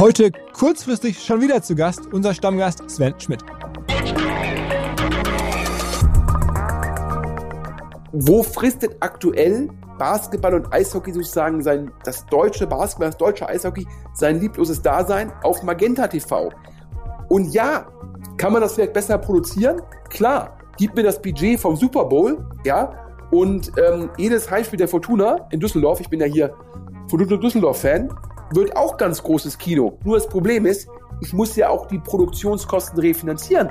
Heute kurzfristig schon wieder zu Gast unser Stammgast Sven Schmidt. Wo frisst denn aktuell Basketball und Eishockey sozusagen sein, das deutsche Basketball, das deutsche Eishockey sein liebloses Dasein auf Magenta TV? Und ja, kann man das vielleicht besser produzieren? Klar, gib mir das Budget vom Super Bowl, ja, und ähm, jedes Heimspiel der Fortuna in Düsseldorf, ich bin ja hier Fortuna Düsseldorf-Fan, wird auch ganz großes Kino. Nur das Problem ist, ich muss ja auch die Produktionskosten refinanzieren.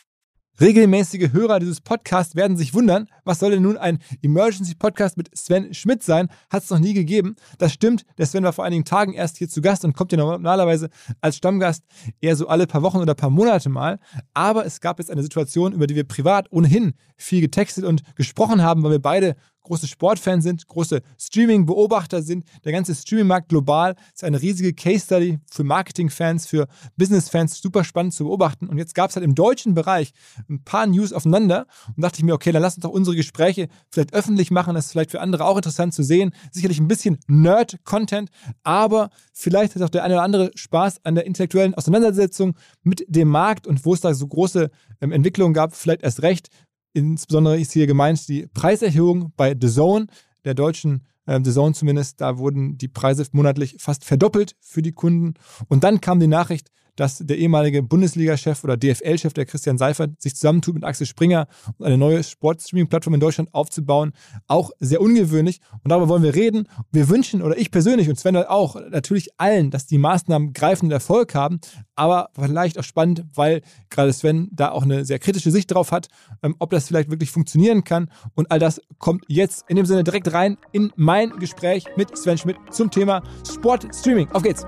Regelmäßige Hörer dieses Podcasts werden sich wundern, was soll denn nun ein Emergency Podcast mit Sven Schmidt sein? Hat es noch nie gegeben. Das stimmt, der Sven war vor einigen Tagen erst hier zu Gast und kommt ja normalerweise als Stammgast eher so alle paar Wochen oder paar Monate mal. Aber es gab jetzt eine Situation, über die wir privat ohnehin viel getextet und gesprochen haben, weil wir beide große Sportfans sind, große Streaming-Beobachter sind. Der ganze Streaming-Markt global ist eine riesige Case-Study für Marketing-Fans, für Business-Fans, super spannend zu beobachten. Und jetzt gab es halt im deutschen Bereich ein paar News aufeinander und dachte ich mir, okay, dann lass uns doch unsere Gespräche vielleicht öffentlich machen. Das ist vielleicht für andere auch interessant zu sehen. Sicherlich ein bisschen Nerd-Content, aber vielleicht hat auch der eine oder andere Spaß an der intellektuellen Auseinandersetzung mit dem Markt und wo es da so große ähm, Entwicklungen gab, vielleicht erst recht. Insbesondere ist hier gemeint die Preiserhöhung bei The Zone, der deutschen äh, The Zone zumindest. Da wurden die Preise monatlich fast verdoppelt für die Kunden. Und dann kam die Nachricht, dass der ehemalige Bundesliga-Chef oder DFL-Chef, der Christian Seifert, sich zusammentut mit Axel Springer, um eine neue Sportstreaming-Plattform in Deutschland aufzubauen. Auch sehr ungewöhnlich. Und darüber wollen wir reden. Wir wünschen, oder ich persönlich und Sven auch, natürlich allen, dass die Maßnahmen greifenden Erfolg haben. Aber vielleicht auch spannend, weil gerade Sven da auch eine sehr kritische Sicht drauf hat, ähm, ob das vielleicht wirklich funktionieren kann. Und all das kommt jetzt in dem Sinne direkt rein in mein Gespräch mit Sven Schmidt zum Thema Sportstreaming. Auf geht's!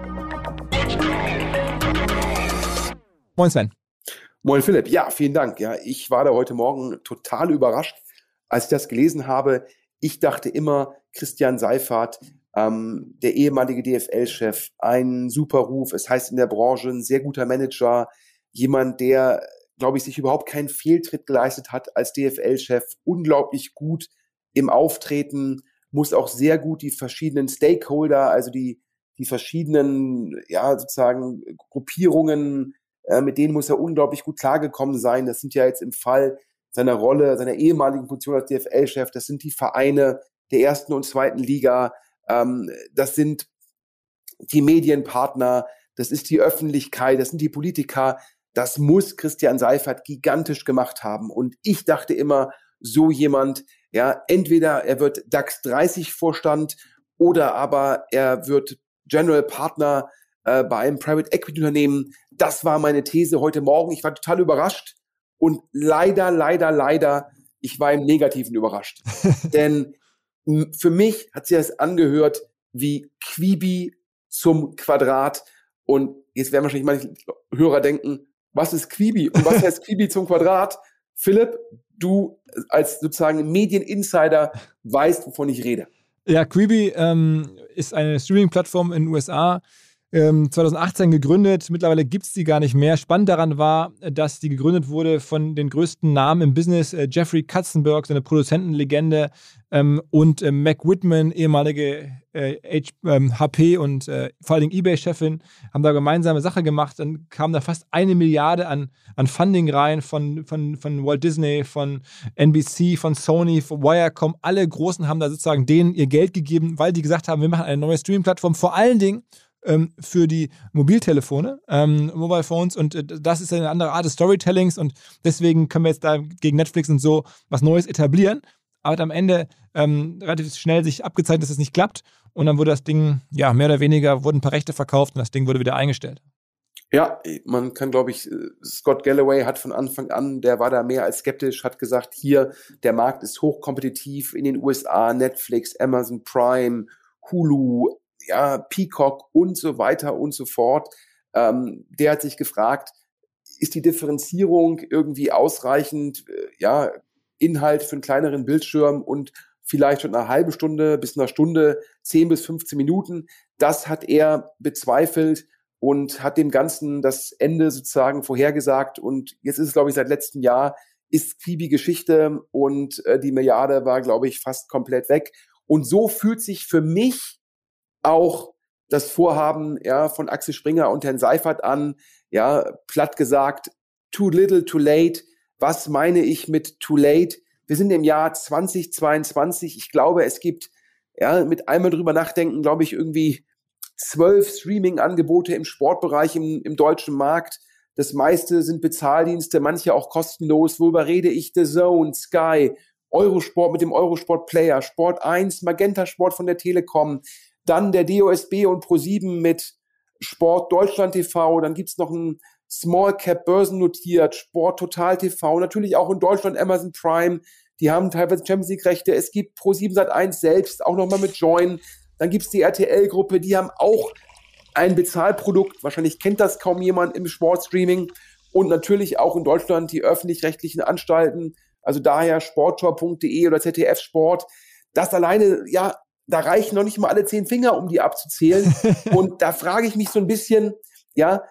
Moin Sven. Moin Philipp. Ja, vielen Dank. Ja, ich war da heute Morgen total überrascht, als ich das gelesen habe. Ich dachte immer, Christian Seifert, ähm, der ehemalige DFL-Chef, ein super Ruf. Es heißt in der Branche ein sehr guter Manager, jemand, der, glaube ich, sich überhaupt keinen Fehltritt geleistet hat als DFL-Chef, unglaublich gut im Auftreten, muss auch sehr gut die verschiedenen Stakeholder, also die die verschiedenen, ja, sozusagen Gruppierungen äh, mit denen muss er unglaublich gut klargekommen sein. Das sind ja jetzt im Fall seiner Rolle, seiner ehemaligen Funktion als DFL-Chef, das sind die Vereine der ersten und zweiten Liga, ähm, das sind die Medienpartner, das ist die Öffentlichkeit, das sind die Politiker. Das muss Christian Seifert gigantisch gemacht haben. Und ich dachte immer, so jemand, ja, entweder er wird DAX 30 Vorstand oder aber er wird General Partner äh, bei einem Private Equity Unternehmen. Das war meine These heute Morgen. Ich war total überrascht und leider, leider, leider, ich war im Negativen überrascht. Denn für mich hat sich das angehört wie Quibi zum Quadrat. Und jetzt werden wahrscheinlich manche Hörer denken, was ist Quibi und was heißt Quibi zum Quadrat? Philipp, du als sozusagen Medieninsider weißt, wovon ich rede. Ja, Quibi ähm, ist eine Streaming-Plattform in den USA, ähm, 2018 gegründet. Mittlerweile gibt es die gar nicht mehr. Spannend daran war, dass die gegründet wurde von den größten Namen im Business. Äh, Jeffrey Katzenberg, seine Produzentenlegende, ähm, und äh, Mac Whitman, ehemalige äh, H, ähm, HP und äh, vor allem eBay-Chefin, haben da gemeinsame Sache gemacht. Dann kam da fast eine Milliarde an, an Funding rein von, von, von Walt Disney, von NBC, von Sony, von Wirecom. Alle Großen haben da sozusagen denen ihr Geld gegeben, weil die gesagt haben, wir machen eine neue Streaming-Plattform. Vor allen Dingen ähm, für die Mobiltelefone, ähm, Mobile Phones und äh, das ist eine andere Art des Storytellings und deswegen können wir jetzt da gegen Netflix und so was Neues etablieren. Aber am Ende ähm, relativ schnell sich abgezeichnet, dass es nicht klappt und dann wurde das Ding, ja, mehr oder weniger, wurden ein paar Rechte verkauft und das Ding wurde wieder eingestellt. Ja, man kann, glaube ich, Scott Galloway hat von Anfang an, der war da mehr als skeptisch, hat gesagt, hier, der Markt ist hochkompetitiv in den USA, Netflix, Amazon Prime, Hulu, ja, Peacock und so weiter und so fort. Ähm, der hat sich gefragt, ist die Differenzierung irgendwie ausreichend, äh, ja, Inhalt für einen kleineren Bildschirm und vielleicht schon eine halbe Stunde bis eine Stunde, 10 bis 15 Minuten. Das hat er bezweifelt und hat dem Ganzen das Ende sozusagen vorhergesagt. Und jetzt ist es, glaube ich, seit letztem Jahr ist Phoebe Geschichte und äh, die Milliarde war, glaube ich, fast komplett weg. Und so fühlt sich für mich auch das Vorhaben ja, von Axel Springer und Herrn Seifert an, ja, platt gesagt, too little, too late. Was meine ich mit too late? Wir sind im Jahr 2022. Ich glaube, es gibt, ja, mit einmal drüber nachdenken, glaube ich, irgendwie zwölf Streaming-Angebote im Sportbereich im, im deutschen Markt. Das meiste sind Bezahldienste, manche auch kostenlos. Worüber rede ich? The Zone, Sky, Eurosport mit dem Eurosport Player, Sport 1, Magenta Sport von der Telekom, dann der DOSB und Pro7 mit Sport Deutschland TV, dann gibt's noch ein Small Cap börsennotiert, Sport Total TV, natürlich auch in Deutschland Amazon Prime, die haben teilweise Champions League Rechte, es gibt Pro7 Sat1 selbst, auch nochmal mit Join, dann gibt's die RTL-Gruppe, die haben auch ein Bezahlprodukt, wahrscheinlich kennt das kaum jemand im Sportstreaming und natürlich auch in Deutschland die öffentlich-rechtlichen Anstalten, also daher sporttor.de oder ZDF Sport. Das alleine, ja, da reichen noch nicht mal alle zehn Finger, um die abzuzählen. und da frage ich mich so ein bisschen, ja,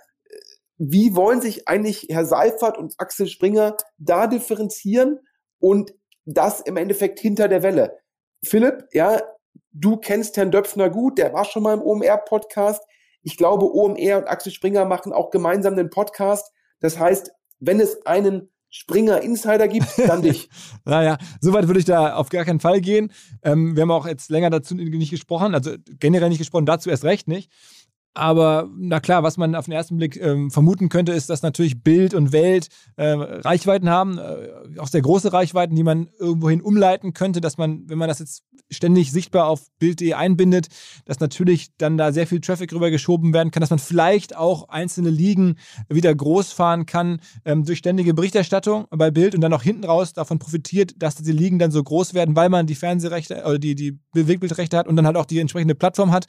wie wollen sich eigentlich Herr Seifert und Axel Springer da differenzieren und das im Endeffekt hinter der Welle? Philipp, ja, du kennst Herrn Döpfner gut, der war schon mal im OMR-Podcast. Ich glaube, OMR und Axel Springer machen auch gemeinsam den Podcast. Das heißt, wenn es einen Springer Insider gibt, dann dich. naja, soweit würde ich da auf gar keinen Fall gehen. Ähm, wir haben auch jetzt länger dazu nicht gesprochen, also generell nicht gesprochen, dazu erst recht nicht. Aber na klar, was man auf den ersten Blick ähm, vermuten könnte, ist, dass natürlich Bild und Welt äh, Reichweiten haben, äh, auch sehr große Reichweiten, die man irgendwohin umleiten könnte, dass man, wenn man das jetzt ständig sichtbar auf Bild.de einbindet, dass natürlich dann da sehr viel Traffic rüber geschoben werden kann, dass man vielleicht auch einzelne Ligen wieder groß fahren kann ähm, durch ständige Berichterstattung bei Bild und dann auch hinten raus davon profitiert, dass diese Ligen dann so groß werden, weil man die Fernsehrechte oder die, die Bewegbildrechte hat und dann halt auch die entsprechende Plattform hat.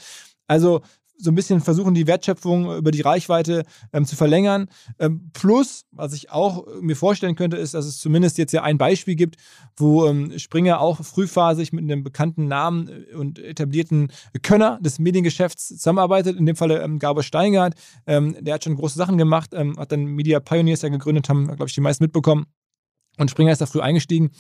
Also so ein bisschen versuchen, die Wertschöpfung über die Reichweite ähm, zu verlängern. Ähm, plus, was ich auch mir vorstellen könnte, ist, dass es zumindest jetzt ja ein Beispiel gibt, wo ähm, Springer auch frühphasig mit einem bekannten Namen äh, und etablierten Könner des Mediengeschäfts zusammenarbeitet. In dem Falle ähm, Gabor Steingart. Ähm, der hat schon große Sachen gemacht, ähm, hat dann Media Pioneers ja gegründet, haben, glaube ich, die meisten mitbekommen. Und Springer ist da früh eingestiegen.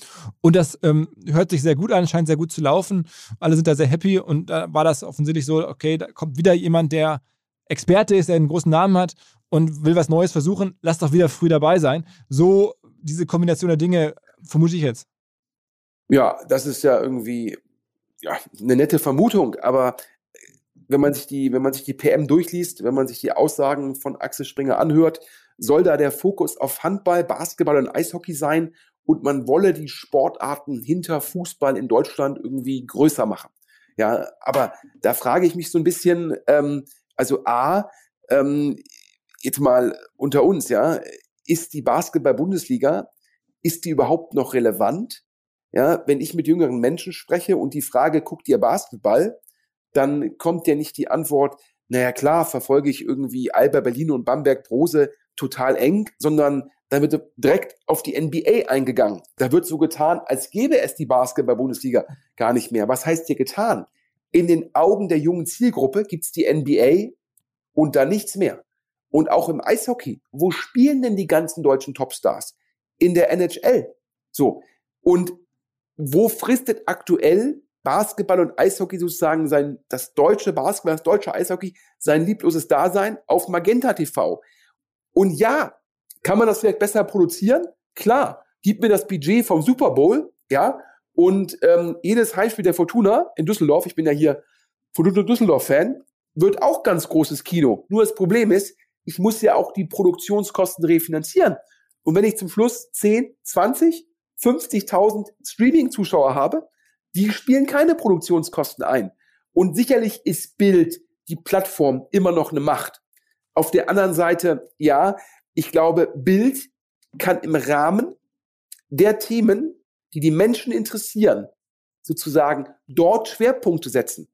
Und das ähm, hört sich sehr gut an, scheint sehr gut zu laufen. Alle sind da sehr happy. Und da war das offensichtlich so, okay, da kommt wieder jemand, der Experte ist, der einen großen Namen hat und will was Neues versuchen. Lass doch wieder früh dabei sein. So diese Kombination der Dinge vermute ich jetzt. Ja, das ist ja irgendwie ja, eine nette Vermutung. Aber wenn man sich die, wenn man sich die PM durchliest, wenn man sich die Aussagen von Axel Springer anhört, soll da der Fokus auf Handball, Basketball und Eishockey sein und man wolle die Sportarten hinter Fußball in Deutschland irgendwie größer machen. Ja, aber da frage ich mich so ein bisschen, ähm, also A, ähm, jetzt mal unter uns, ja, ist die Basketball-Bundesliga, ist die überhaupt noch relevant? Ja, wenn ich mit jüngeren Menschen spreche und die Frage, guckt ihr Basketball, dann kommt ja nicht die Antwort, naja klar, verfolge ich irgendwie Alba Berlin und Bamberg Brose total eng, sondern da wird direkt auf die NBA eingegangen. Da wird so getan, als gäbe es die Basketball-Bundesliga gar nicht mehr. Was heißt hier getan? In den Augen der jungen Zielgruppe gibt's die NBA und da nichts mehr. Und auch im Eishockey. Wo spielen denn die ganzen deutschen Topstars? In der NHL. So. Und wo fristet aktuell Basketball und Eishockey sozusagen sein, das deutsche Basketball, das deutsche Eishockey sein liebloses Dasein auf Magenta TV? Und ja, kann man das vielleicht besser produzieren? Klar. Gib mir das Budget vom Super Bowl, ja, und ähm, jedes Heimspiel der Fortuna in Düsseldorf, ich bin ja hier Fortuna Düsseldorf-Fan, wird auch ganz großes Kino. Nur das Problem ist, ich muss ja auch die Produktionskosten refinanzieren. Und wenn ich zum Schluss 10, 20, 50.000 Streaming-Zuschauer habe, die spielen keine Produktionskosten ein. Und sicherlich ist Bild, die Plattform, immer noch eine Macht. Auf der anderen Seite, ja, ich glaube, Bild kann im Rahmen der Themen, die die Menschen interessieren, sozusagen dort Schwerpunkte setzen.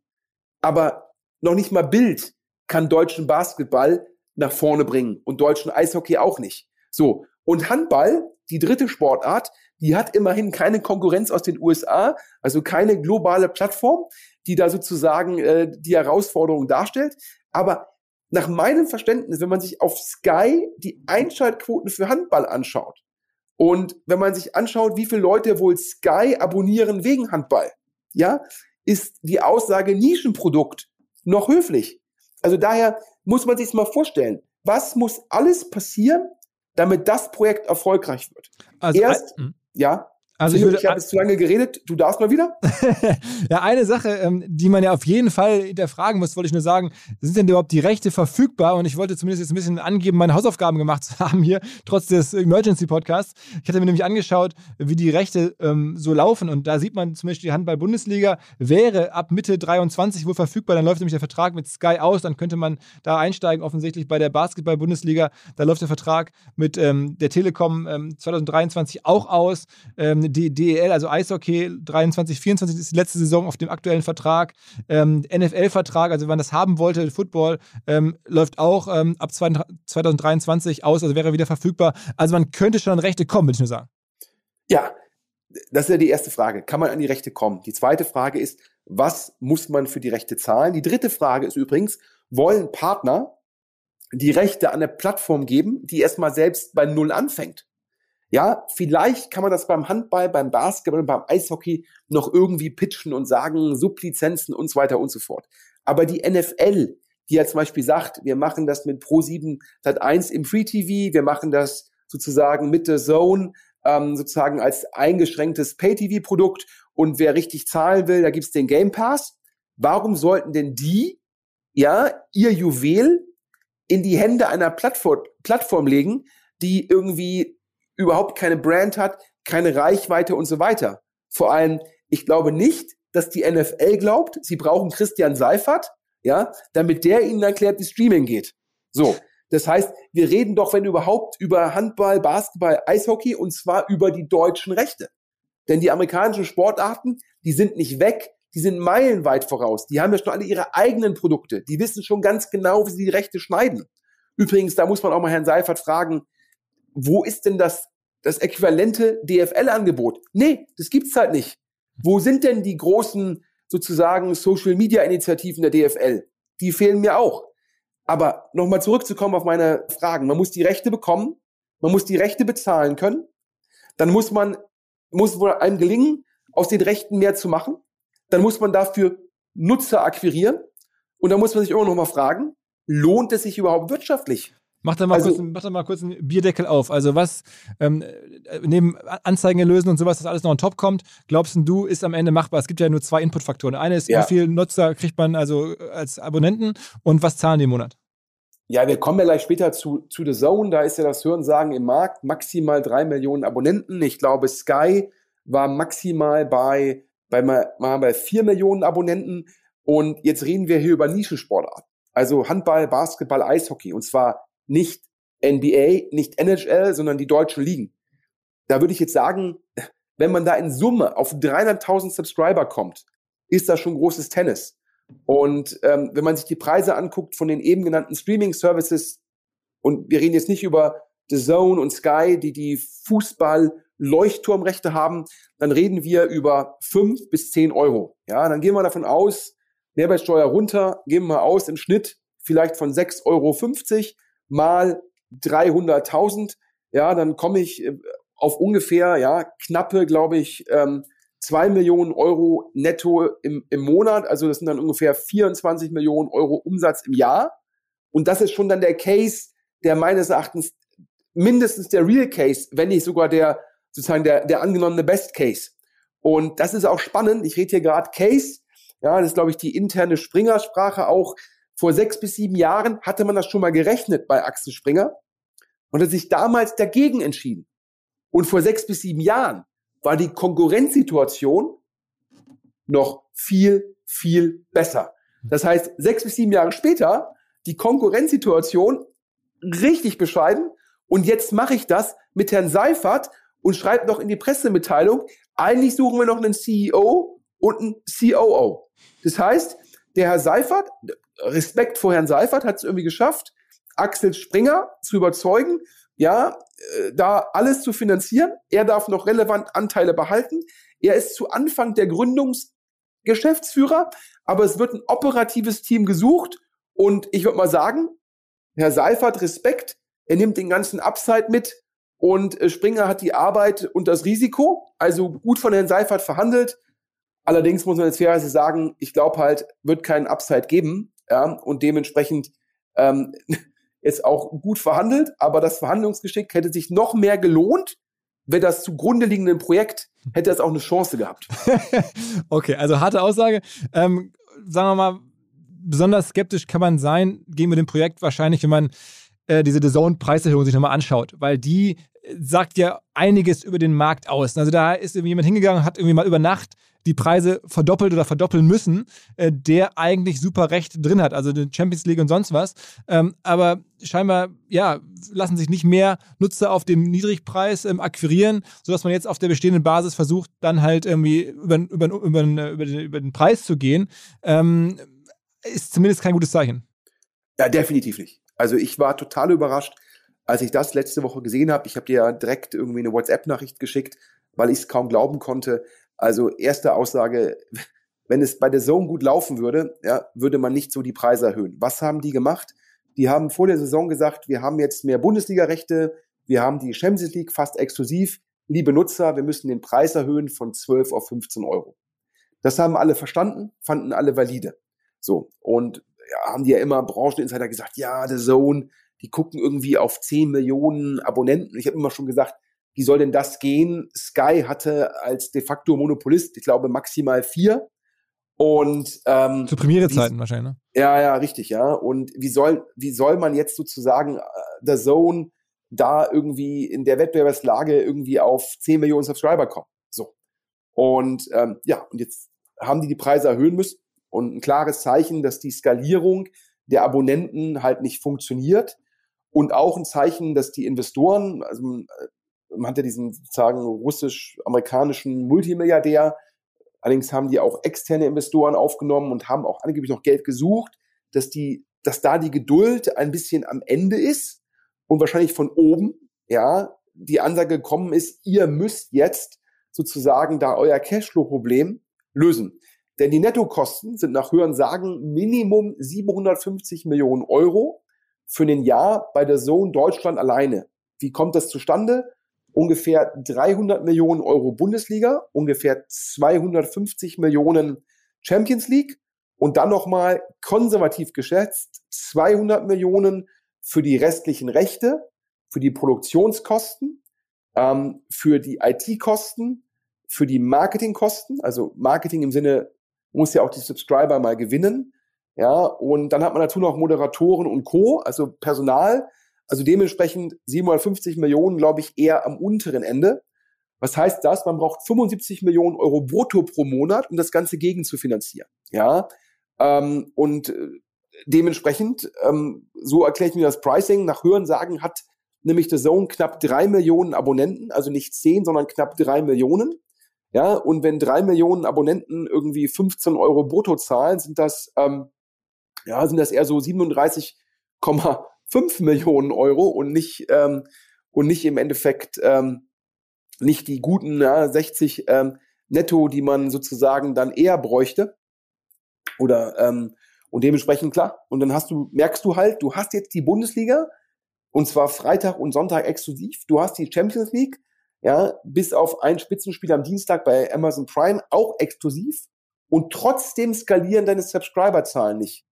Aber noch nicht mal Bild kann deutschen Basketball nach vorne bringen und deutschen Eishockey auch nicht. So. Und Handball, die dritte Sportart, die hat immerhin keine Konkurrenz aus den USA, also keine globale Plattform, die da sozusagen äh, die Herausforderung darstellt. Aber nach meinem Verständnis, wenn man sich auf Sky die Einschaltquoten für Handball anschaut und wenn man sich anschaut, wie viele Leute wohl Sky abonnieren wegen Handball, ja, ist die Aussage Nischenprodukt noch höflich. Also daher muss man sich mal vorstellen, was muss alles passieren, damit das Projekt erfolgreich wird. Also Erst, hm. ja. Also ich, würde, ich habe jetzt zu lange geredet, du darfst mal wieder. ja, eine Sache, ähm, die man ja auf jeden Fall hinterfragen muss, wollte ich nur sagen, sind denn überhaupt die Rechte verfügbar? Und ich wollte zumindest jetzt ein bisschen angeben, meine Hausaufgaben gemacht zu haben hier, trotz des Emergency Podcasts. Ich hatte mir nämlich angeschaut, wie die Rechte ähm, so laufen. Und da sieht man zum Beispiel, die Handball-Bundesliga wäre ab Mitte 23 wohl verfügbar. Dann läuft nämlich der Vertrag mit Sky aus. Dann könnte man da einsteigen. Offensichtlich bei der Basketball-Bundesliga, da läuft der Vertrag mit ähm, der Telekom ähm, 2023 auch aus. DEL, also Eishockey 23, 24 ist die letzte Saison auf dem aktuellen Vertrag. Ähm, NFL-Vertrag, also wenn man das haben wollte, Football, ähm, läuft auch ähm, ab 2023 aus, also wäre wieder verfügbar. Also man könnte schon an Rechte kommen, würde ich nur sagen. Ja, das ist ja die erste Frage. Kann man an die Rechte kommen? Die zweite Frage ist, was muss man für die Rechte zahlen? Die dritte Frage ist übrigens, wollen Partner die Rechte an der Plattform geben, die erstmal selbst bei Null anfängt? Ja, vielleicht kann man das beim Handball, beim Basketball, beim Eishockey noch irgendwie pitchen und sagen, Sublizenzen und so weiter und so fort. Aber die NFL, die ja zum Beispiel sagt, wir machen das mit Pro7 Sat 1 im Free TV, wir machen das sozusagen mit der Zone, ähm, sozusagen als eingeschränktes Pay-TV-Produkt und wer richtig zahlen will, da gibt's den Game Pass. Warum sollten denn die, ja, ihr Juwel in die Hände einer Plattform, Plattform legen, die irgendwie überhaupt keine Brand hat, keine Reichweite und so weiter. Vor allem, ich glaube nicht, dass die NFL glaubt, sie brauchen Christian Seifert, ja, damit der ihnen erklärt, wie Streaming geht. So. Das heißt, wir reden doch, wenn überhaupt, über Handball, Basketball, Eishockey und zwar über die deutschen Rechte. Denn die amerikanischen Sportarten, die sind nicht weg, die sind meilenweit voraus. Die haben ja schon alle ihre eigenen Produkte. Die wissen schon ganz genau, wie sie die Rechte schneiden. Übrigens, da muss man auch mal Herrn Seifert fragen, wo ist denn das, das äquivalente DFL-Angebot? Nee, das gibt's halt nicht. Wo sind denn die großen sozusagen Social-Media-Initiativen der DFL? Die fehlen mir auch. Aber nochmal zurückzukommen auf meine Fragen. Man muss die Rechte bekommen, man muss die Rechte bezahlen können, dann muss man, muss wohl einem gelingen, aus den Rechten mehr zu machen, dann muss man dafür Nutzer akquirieren und dann muss man sich immer noch mal fragen, lohnt es sich überhaupt wirtschaftlich? Mach da mal, also, kurz, mach da mal kurz einen Bierdeckel auf. Also was ähm, neben Anzeigen lösen und sowas, das alles noch on top kommt, glaubst du, ist am Ende machbar? Es gibt ja nur zwei Inputfaktoren. Eine ist, ja. wie viel Nutzer kriegt man also als Abonnenten und was zahlen die im Monat? Ja, wir kommen ja gleich später zu, zu The Zone. Da ist ja das Hörensagen im Markt maximal drei Millionen Abonnenten. Ich glaube, Sky war maximal bei, bei, mal bei vier Millionen Abonnenten. Und jetzt reden wir hier über Nischensportarten. Also Handball, Basketball, Eishockey. Und zwar nicht NBA, nicht NHL, sondern die deutschen Ligen. Da würde ich jetzt sagen, wenn man da in Summe auf 300.000 Subscriber kommt, ist das schon großes Tennis. Und ähm, wenn man sich die Preise anguckt von den eben genannten Streaming-Services, und wir reden jetzt nicht über The Zone und Sky, die die Fußball-Leuchtturmrechte haben, dann reden wir über fünf bis zehn Euro. Ja, dann gehen wir davon aus, Mehrwertsteuer runter, gehen wir aus im Schnitt vielleicht von 6,50 Euro mal 300.000. Ja, dann komme ich äh, auf ungefähr, ja, knappe, glaube ich, ähm, 2 Millionen Euro netto im, im Monat. Also das sind dann ungefähr 24 Millionen Euro Umsatz im Jahr. Und das ist schon dann der Case, der meines Erachtens mindestens der Real Case, wenn nicht sogar der sozusagen der, der angenommene Best Case. Und das ist auch spannend. Ich rede hier gerade Case. Ja, das ist, glaube ich, die interne Springer-Sprache auch. Vor sechs bis sieben Jahren hatte man das schon mal gerechnet bei Axel Springer und hat sich damals dagegen entschieden. Und vor sechs bis sieben Jahren war die Konkurrenzsituation noch viel, viel besser. Das heißt, sechs bis sieben Jahre später, die Konkurrenzsituation richtig bescheiden. Und jetzt mache ich das mit Herrn Seifert und schreibe noch in die Pressemitteilung, eigentlich suchen wir noch einen CEO und einen COO. Das heißt, der Herr Seifert, Respekt vor Herrn Seifert, hat es irgendwie geschafft, Axel Springer zu überzeugen, ja, äh, da alles zu finanzieren. Er darf noch relevant Anteile behalten. Er ist zu Anfang der Gründungsgeschäftsführer, aber es wird ein operatives Team gesucht und ich würde mal sagen, Herr Seifert, Respekt, er nimmt den ganzen Upside mit und äh, Springer hat die Arbeit und das Risiko, also gut von Herrn Seifert verhandelt. Allerdings muss man jetzt fairerweise sagen, ich glaube halt, wird keinen Upside geben, ja, und dementsprechend ähm, ist auch gut verhandelt, aber das Verhandlungsgeschick hätte sich noch mehr gelohnt, wäre das zugrunde liegende Projekt, hätte es auch eine Chance gehabt. okay, also harte Aussage. Ähm, sagen wir mal, besonders skeptisch kann man sein gegen dem Projekt wahrscheinlich, wenn man äh, diese The Zone-Preiserhöhung sich nochmal anschaut, weil die sagt ja einiges über den Markt aus. Also da ist irgendwie jemand hingegangen, hat irgendwie mal über Nacht die Preise verdoppelt oder verdoppeln müssen, äh, der eigentlich super Recht drin hat, also die Champions League und sonst was. Ähm, aber scheinbar, ja, lassen sich nicht mehr Nutzer auf dem Niedrigpreis ähm, akquirieren, sodass man jetzt auf der bestehenden Basis versucht, dann halt irgendwie über, über, über, über, den, über den Preis zu gehen. Ähm, ist zumindest kein gutes Zeichen. Ja, definitiv nicht. Also ich war total überrascht, als ich das letzte Woche gesehen habe. Ich habe dir ja direkt irgendwie eine WhatsApp-Nachricht geschickt, weil ich es kaum glauben konnte. Also erste Aussage, wenn es bei der Zone gut laufen würde, ja, würde man nicht so die Preise erhöhen. Was haben die gemacht? Die haben vor der Saison gesagt, wir haben jetzt mehr Bundesliga-Rechte, wir haben die Champions League fast exklusiv. Liebe Nutzer, wir müssen den Preis erhöhen von 12 auf 15 Euro. Das haben alle verstanden, fanden alle valide. So. Und ja, haben die ja immer Brancheninsider gesagt, ja, The Zone, die gucken irgendwie auf 10 Millionen Abonnenten. Ich habe immer schon gesagt, wie soll denn das gehen? Sky hatte als de facto Monopolist, ich glaube, maximal vier. Und ähm, zu Premierezeiten wahrscheinlich, ne? Ja, ja, richtig, ja. Und wie soll, wie soll man jetzt sozusagen äh, The Zone da irgendwie in der Wettbewerbslage irgendwie auf 10 Millionen Subscriber kommen? So. Und ähm, ja, und jetzt haben die die Preise erhöhen müssen und ein klares Zeichen, dass die Skalierung der Abonnenten halt nicht funktioniert und auch ein Zeichen, dass die Investoren, also äh, man hat ja diesen sozusagen russisch-amerikanischen Multimilliardär. Allerdings haben die auch externe Investoren aufgenommen und haben auch angeblich noch Geld gesucht, dass die, dass da die Geduld ein bisschen am Ende ist und wahrscheinlich von oben, ja, die Ansage gekommen ist, ihr müsst jetzt sozusagen da euer Cashflow-Problem lösen. Denn die Nettokosten sind nach Hören sagen Minimum 750 Millionen Euro für ein Jahr bei der Zone Deutschland alleine. Wie kommt das zustande? ungefähr 300 Millionen Euro Bundesliga, ungefähr 250 Millionen Champions League und dann nochmal konservativ geschätzt 200 Millionen für die restlichen Rechte, für die Produktionskosten, ähm, für die IT-Kosten, für die Marketingkosten, also Marketing im Sinne, muss ja auch die Subscriber mal gewinnen, ja, und dann hat man dazu noch Moderatoren und Co., also Personal, also dementsprechend 750 Millionen, glaube ich, eher am unteren Ende. Was heißt das? Man braucht 75 Millionen Euro brutto pro Monat, um das Ganze gegen zu finanzieren. Ja, ähm, und äh, dementsprechend, ähm, so erkläre ich mir das Pricing, nach Hörensagen hat nämlich The Zone knapp drei Millionen Abonnenten, also nicht zehn, sondern knapp drei Millionen. Ja, und wenn drei Millionen Abonnenten irgendwie 15 Euro brutto zahlen, sind das, ähm, ja, sind das eher so 37,5 Millionen Euro und nicht, ähm, und nicht im Endeffekt, ähm, nicht die guten ja, 60 ähm, netto, die man sozusagen dann eher bräuchte. Oder ähm, und dementsprechend klar. Und dann hast du, merkst du halt, du hast jetzt die Bundesliga und zwar Freitag und Sonntag exklusiv. Du hast die Champions League, ja, bis auf ein Spitzenspiel am Dienstag bei Amazon Prime auch exklusiv. Und trotzdem skalieren deine Subscriber-Zahlen nicht.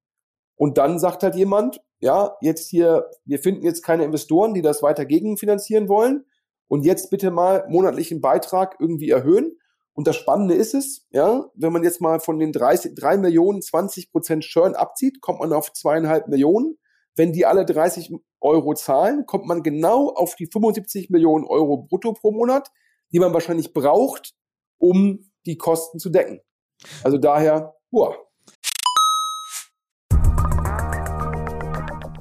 Und dann sagt halt jemand, ja, jetzt hier, wir finden jetzt keine Investoren, die das weiter gegenfinanzieren wollen. Und jetzt bitte mal monatlichen Beitrag irgendwie erhöhen. Und das Spannende ist es, ja, wenn man jetzt mal von den 30, 3 Millionen 20 Prozent Churn abzieht, kommt man auf zweieinhalb Millionen. Wenn die alle 30 Euro zahlen, kommt man genau auf die 75 Millionen Euro brutto pro Monat, die man wahrscheinlich braucht, um die Kosten zu decken. Also daher, boah,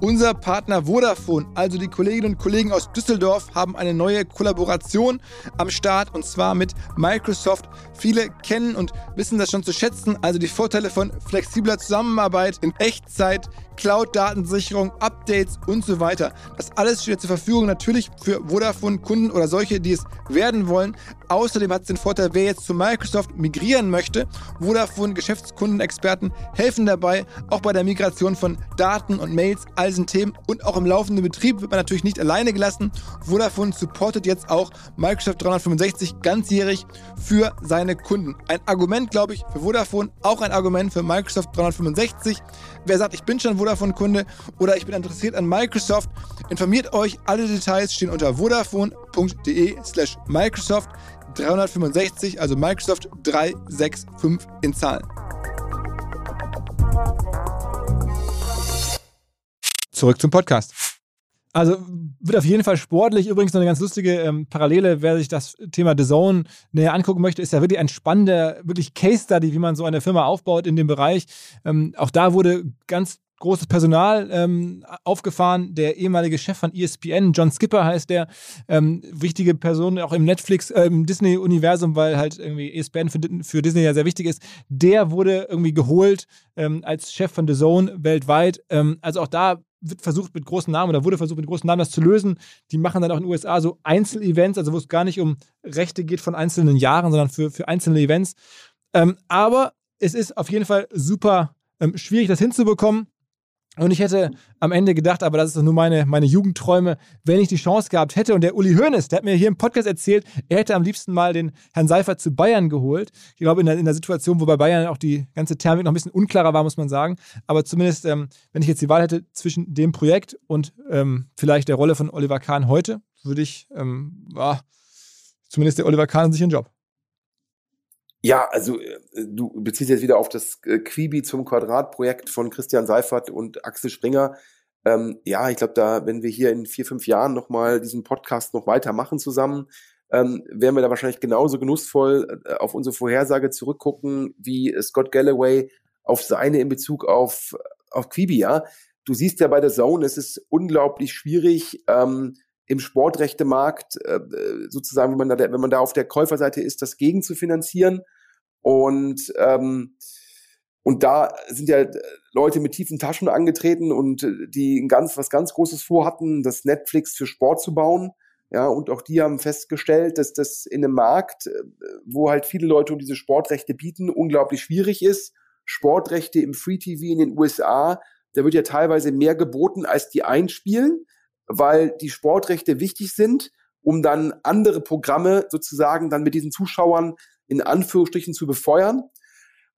Unser Partner Vodafone, also die Kolleginnen und Kollegen aus Düsseldorf, haben eine neue Kollaboration am Start und zwar mit Microsoft. Viele kennen und wissen das schon zu schätzen, also die Vorteile von flexibler Zusammenarbeit in Echtzeit, Cloud-Datensicherung, Updates und so weiter. Das alles steht zur Verfügung natürlich für Vodafone-Kunden oder solche, die es werden wollen. Außerdem hat es den Vorteil, wer jetzt zu Microsoft migrieren möchte. Vodafone Geschäftskundenexperten helfen dabei, auch bei der Migration von Daten und Mails, all diesen Themen und auch im laufenden Betrieb wird man natürlich nicht alleine gelassen. Vodafone supportet jetzt auch Microsoft 365 ganzjährig für seine Kunden. Ein Argument, glaube ich, für Vodafone, auch ein Argument für Microsoft 365. Wer sagt, ich bin schon Vodafone-Kunde oder ich bin interessiert an Microsoft, informiert euch. Alle Details stehen unter vodafone.de slash Microsoft 365, also Microsoft 365 in Zahlen. Zurück zum Podcast. Also wird auf jeden Fall sportlich. Übrigens noch eine ganz lustige ähm, Parallele, wer sich das Thema The Zone näher angucken möchte, ist ja wirklich ein spannender, wirklich Case Study, wie man so eine Firma aufbaut in dem Bereich. Ähm, auch da wurde ganz großes Personal ähm, aufgefahren. Der ehemalige Chef von ESPN, John Skipper heißt der, ähm, wichtige Person auch im Netflix, äh, im Disney-Universum, weil halt irgendwie ESPN für, für, Disney ja sehr wichtig ist. Der wurde irgendwie geholt ähm, als Chef von The Zone weltweit. Ähm, also auch da wird versucht mit großen Namen oder wurde versucht mit großen Namen das zu lösen. Die machen dann auch in den USA so Einzelevents, also wo es gar nicht um Rechte geht von einzelnen Jahren, sondern für, für einzelne Events. Ähm, aber es ist auf jeden Fall super ähm, schwierig, das hinzubekommen. Und ich hätte am Ende gedacht, aber das ist nur meine, meine Jugendträume, wenn ich die Chance gehabt hätte. Und der Uli Hoeneß, der hat mir hier im Podcast erzählt, er hätte am liebsten mal den Herrn Seifert zu Bayern geholt. Ich glaube, in der, in der Situation, wo bei Bayern auch die ganze Thermik noch ein bisschen unklarer war, muss man sagen. Aber zumindest, ähm, wenn ich jetzt die Wahl hätte zwischen dem Projekt und ähm, vielleicht der Rolle von Oliver Kahn heute, würde ich, ähm, ah, zumindest der Oliver Kahn sich einen Job. Ja, also äh, du beziehst jetzt wieder auf das äh, Quibi zum Quadrat-Projekt von Christian Seifert und Axel Springer. Ähm, ja, ich glaube, da, wenn wir hier in vier, fünf Jahren nochmal diesen Podcast noch weitermachen zusammen, ähm, werden wir da wahrscheinlich genauso genussvoll äh, auf unsere Vorhersage zurückgucken, wie Scott Galloway auf seine in Bezug auf, auf Quibi, ja. Du siehst ja bei der Zone, es ist unglaublich schwierig, ähm, im Sportrechtemarkt äh, sozusagen, wenn man, da, wenn man da auf der Käuferseite ist, das gegen zu finanzieren. Und, ähm, und da sind ja Leute mit tiefen Taschen angetreten und äh, die ein ganz, was ganz Großes vorhatten, das Netflix für Sport zu bauen. Ja, und auch die haben festgestellt, dass das in einem Markt, äh, wo halt viele Leute diese Sportrechte bieten, unglaublich schwierig ist. Sportrechte im Free TV in den USA, da wird ja teilweise mehr geboten, als die einspielen, weil die Sportrechte wichtig sind, um dann andere Programme sozusagen dann mit diesen Zuschauern in Anführungsstrichen zu befeuern.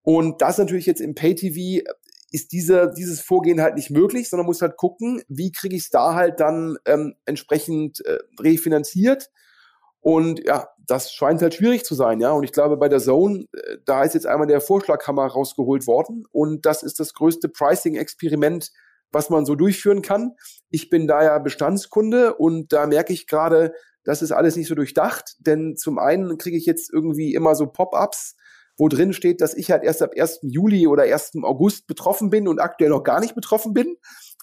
Und das natürlich jetzt im Pay-TV ist diese, dieses Vorgehen halt nicht möglich, sondern muss halt gucken, wie kriege ich es da halt dann ähm, entsprechend äh, refinanziert. Und ja, das scheint halt schwierig zu sein, ja. Und ich glaube, bei der Zone, äh, da ist jetzt einmal der Vorschlaghammer rausgeholt worden. Und das ist das größte Pricing-Experiment, was man so durchführen kann. Ich bin da ja Bestandskunde und da merke ich gerade, das ist alles nicht so durchdacht, denn zum einen kriege ich jetzt irgendwie immer so Pop-ups, wo drin steht, dass ich halt erst ab 1. Juli oder 1. August betroffen bin und aktuell noch gar nicht betroffen bin.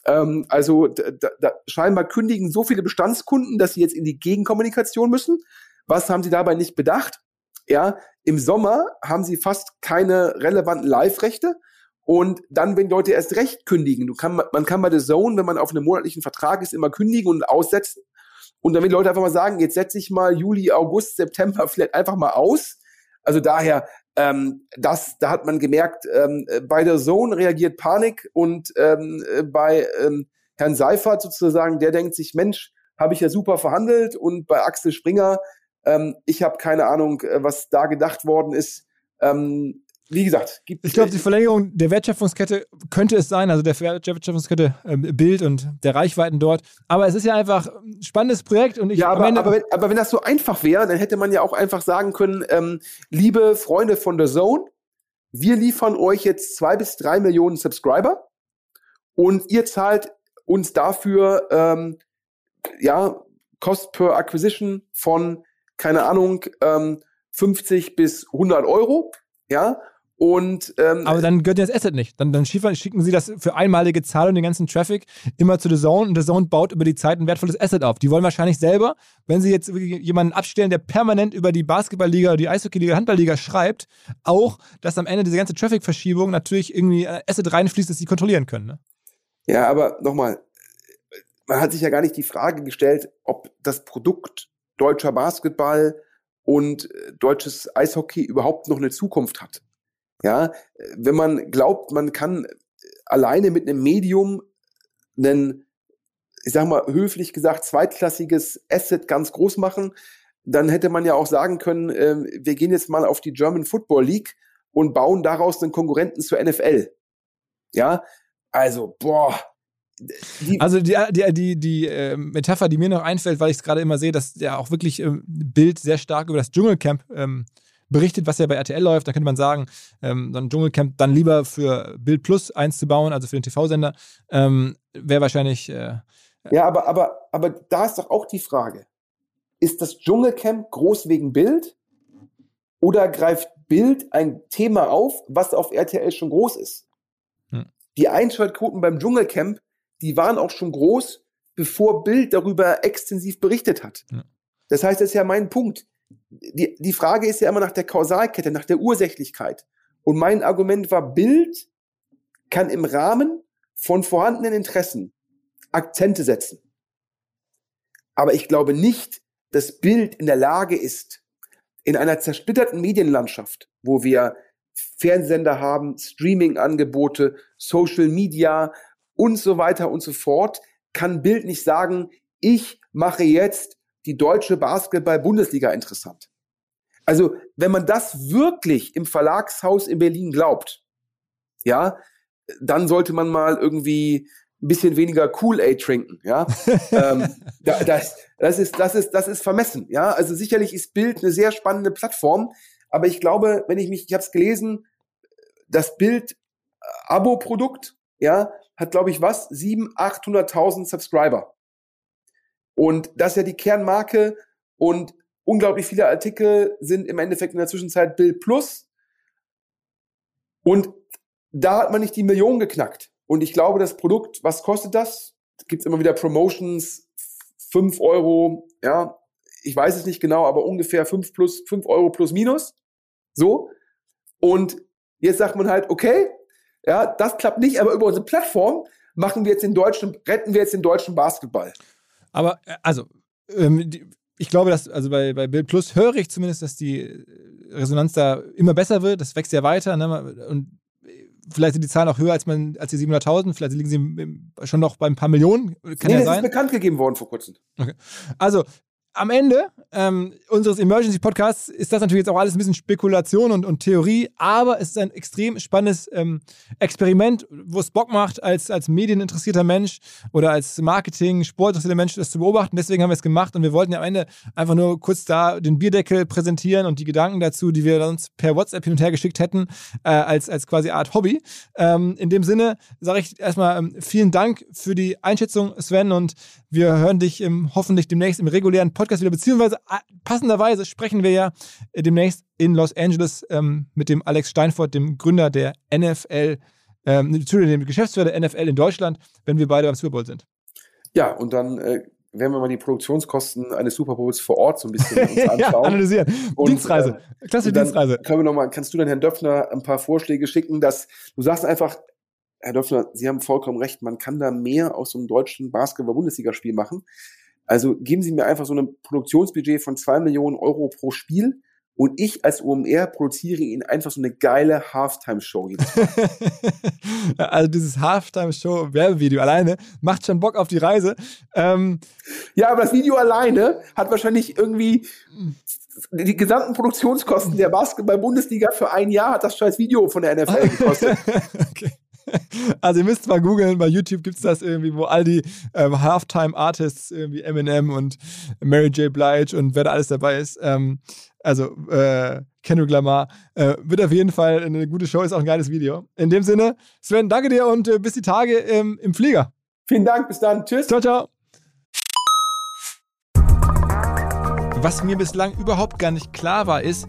Ähm, also da, da, scheinbar kündigen so viele Bestandskunden, dass sie jetzt in die Gegenkommunikation müssen. Was haben sie dabei nicht bedacht? Ja, im Sommer haben sie fast keine relevanten Live-Rechte. Und dann, wenn Leute erst recht kündigen, du kann, man kann bei The Zone, wenn man auf einem monatlichen Vertrag ist, immer kündigen und aussetzen. Und wenn Leute einfach mal sagen, jetzt setze ich mal Juli, August, September vielleicht einfach mal aus. Also daher, ähm, das, da hat man gemerkt, ähm, bei der Zone reagiert Panik und ähm, bei ähm, Herrn Seifert sozusagen, der denkt sich, Mensch, habe ich ja super verhandelt und bei Axel Springer, ähm, ich habe keine Ahnung, äh, was da gedacht worden ist. Ähm, wie gesagt, gibt Ich glaube, die Verlängerung der Wertschöpfungskette könnte es sein, also der Wertschöpfungskette äh, Bild und der Reichweiten dort. Aber es ist ja einfach ein spannendes Projekt und ich. Ja, aber, aber, wenn, aber wenn das so einfach wäre, dann hätte man ja auch einfach sagen können, ähm, liebe Freunde von The Zone, wir liefern euch jetzt zwei bis drei Millionen Subscriber und ihr zahlt uns dafür ähm, ja Cost per Acquisition von keine Ahnung ähm, 50 bis 100 Euro, ja und, ähm, Aber dann gehört das Asset nicht. Dann, dann schicken sie das für einmalige Zahlung, den ganzen Traffic, immer zu The Zone und The Zone baut über die Zeit ein wertvolles Asset auf. Die wollen wahrscheinlich selber, wenn sie jetzt jemanden abstellen, der permanent über die Basketballliga, die Eishockeyliga, Handballliga schreibt, auch, dass am Ende diese ganze Traffic-Verschiebung natürlich irgendwie ein Asset reinfließt, das sie kontrollieren können. Ne? Ja, aber nochmal, man hat sich ja gar nicht die Frage gestellt, ob das Produkt deutscher Basketball und äh, deutsches Eishockey überhaupt noch eine Zukunft hat. Ja, wenn man glaubt, man kann alleine mit einem Medium einen, ich sag mal, höflich gesagt, zweitklassiges Asset ganz groß machen, dann hätte man ja auch sagen können, äh, wir gehen jetzt mal auf die German Football League und bauen daraus einen Konkurrenten zur NFL. Ja, also, boah, die also die, die, die, die äh, Metapher, die mir noch einfällt, weil ich es gerade immer sehe, dass der auch wirklich ähm, Bild sehr stark über das Dschungelcamp ähm, berichtet, was ja bei RTL läuft. Da könnte man sagen, ähm, dann Dschungelcamp dann lieber für Bild Plus eins zu bauen, also für den TV-Sender, ähm, wäre wahrscheinlich. Äh, ja, aber, aber, aber da ist doch auch die Frage: Ist das Dschungelcamp groß wegen Bild? Oder greift Bild ein Thema auf, was auf RTL schon groß ist? Hm. Die Einschaltquoten beim Dschungelcamp, die waren auch schon groß, bevor Bild darüber extensiv berichtet hat. Hm. Das heißt, das ist ja mein Punkt die, die Frage ist ja immer nach der Kausalkette, nach der Ursächlichkeit. Und mein Argument war, Bild kann im Rahmen von vorhandenen Interessen Akzente setzen. Aber ich glaube nicht, dass Bild in der Lage ist, in einer zersplitterten Medienlandschaft, wo wir Fernsehsender haben, Streaming-Angebote, Social Media und so weiter und so fort, kann Bild nicht sagen, ich mache jetzt die deutsche Basketball-Bundesliga interessant. Also, wenn man das wirklich im Verlagshaus in Berlin glaubt, ja, dann sollte man mal irgendwie ein bisschen weniger Kool-Aid trinken, ja. ähm, das, das, ist, das, ist, das ist vermessen, ja. Also sicherlich ist Bild eine sehr spannende Plattform, aber ich glaube, wenn ich mich, ich habe es gelesen, das Bild äh, ja, hat glaube ich was, 700.000, 800.000 Subscriber. Und das ist ja die Kernmarke und unglaublich viele Artikel sind im Endeffekt in der Zwischenzeit Bild Plus. Und da hat man nicht die Million geknackt. Und ich glaube, das Produkt, was kostet das? Gibt es immer wieder Promotions, fünf Euro, ja, ich weiß es nicht genau, aber ungefähr fünf plus, fünf Euro plus minus. So. Und jetzt sagt man halt, okay, ja, das klappt nicht, aber über unsere Plattform machen wir jetzt den deutschen, retten wir jetzt den deutschen Basketball. Aber, äh, also, ähm, die, ich glaube, dass, also bei, bei Bild Plus höre ich zumindest, dass die Resonanz da immer besser wird. Das wächst ja weiter. Ne? Und vielleicht sind die Zahlen auch höher als, man, als die 700.000. Vielleicht liegen sie schon noch bei ein paar Millionen. Kann nee, ja das sein. ist bekannt gegeben worden vor kurzem. Okay. Also, am Ende ähm, unseres Emergency Podcasts ist das natürlich jetzt auch alles ein bisschen Spekulation und, und Theorie, aber es ist ein extrem spannendes ähm, Experiment, wo es Bock macht, als, als medieninteressierter Mensch oder als Marketing, sportinteressierter Mensch das zu beobachten. Deswegen haben wir es gemacht und wir wollten ja am Ende einfach nur kurz da den Bierdeckel präsentieren und die Gedanken dazu, die wir uns per WhatsApp hin und her geschickt hätten, äh, als, als quasi Art Hobby. Ähm, in dem Sinne sage ich erstmal ähm, vielen Dank für die Einschätzung, Sven, und wir hören dich hoffentlich demnächst im regulären Podcast Podcast wieder, beziehungsweise äh, passenderweise sprechen wir ja äh, demnächst in Los Angeles ähm, mit dem Alex Steinfort, dem Gründer der NFL, ähm, dem Geschäftsführer der NFL in Deutschland, wenn wir beide beim Super Bowl sind. Ja, und dann äh, werden wir mal die Produktionskosten eines Super Bowls vor Ort so ein bisschen uns anschauen. ja, analysieren. Und, Dienstreise. Äh, Klasse Dienstreise. Können wir noch mal, kannst du dann Herrn Döpfner ein paar Vorschläge schicken, dass du sagst einfach, Herr Döpfner, Sie haben vollkommen recht, man kann da mehr aus so einem deutschen Basketball-Bundesligaspiel machen. Also geben Sie mir einfach so ein Produktionsbudget von zwei Millionen Euro pro Spiel und ich als OMR produziere Ihnen einfach so eine geile Halftime-Show. also dieses Halftime-Show-Werbevideo alleine macht schon Bock auf die Reise. Ähm ja, aber das Video alleine hat wahrscheinlich irgendwie die gesamten Produktionskosten der Basketball-Bundesliga für ein Jahr hat das scheiß Video von der NFL gekostet. okay. Also ihr müsst mal googeln, bei YouTube gibt es das irgendwie, wo all die ähm, Halftime-Artists, irgendwie Eminem und Mary J. Blige und wer da alles dabei ist, ähm, also äh, Kendrick Lamar, äh, wird auf jeden Fall eine gute Show, ist auch ein geiles Video. In dem Sinne, Sven, danke dir und äh, bis die Tage ähm, im Flieger. Vielen Dank, bis dann. Tschüss. Ciao, ciao. Was mir bislang überhaupt gar nicht klar war, ist,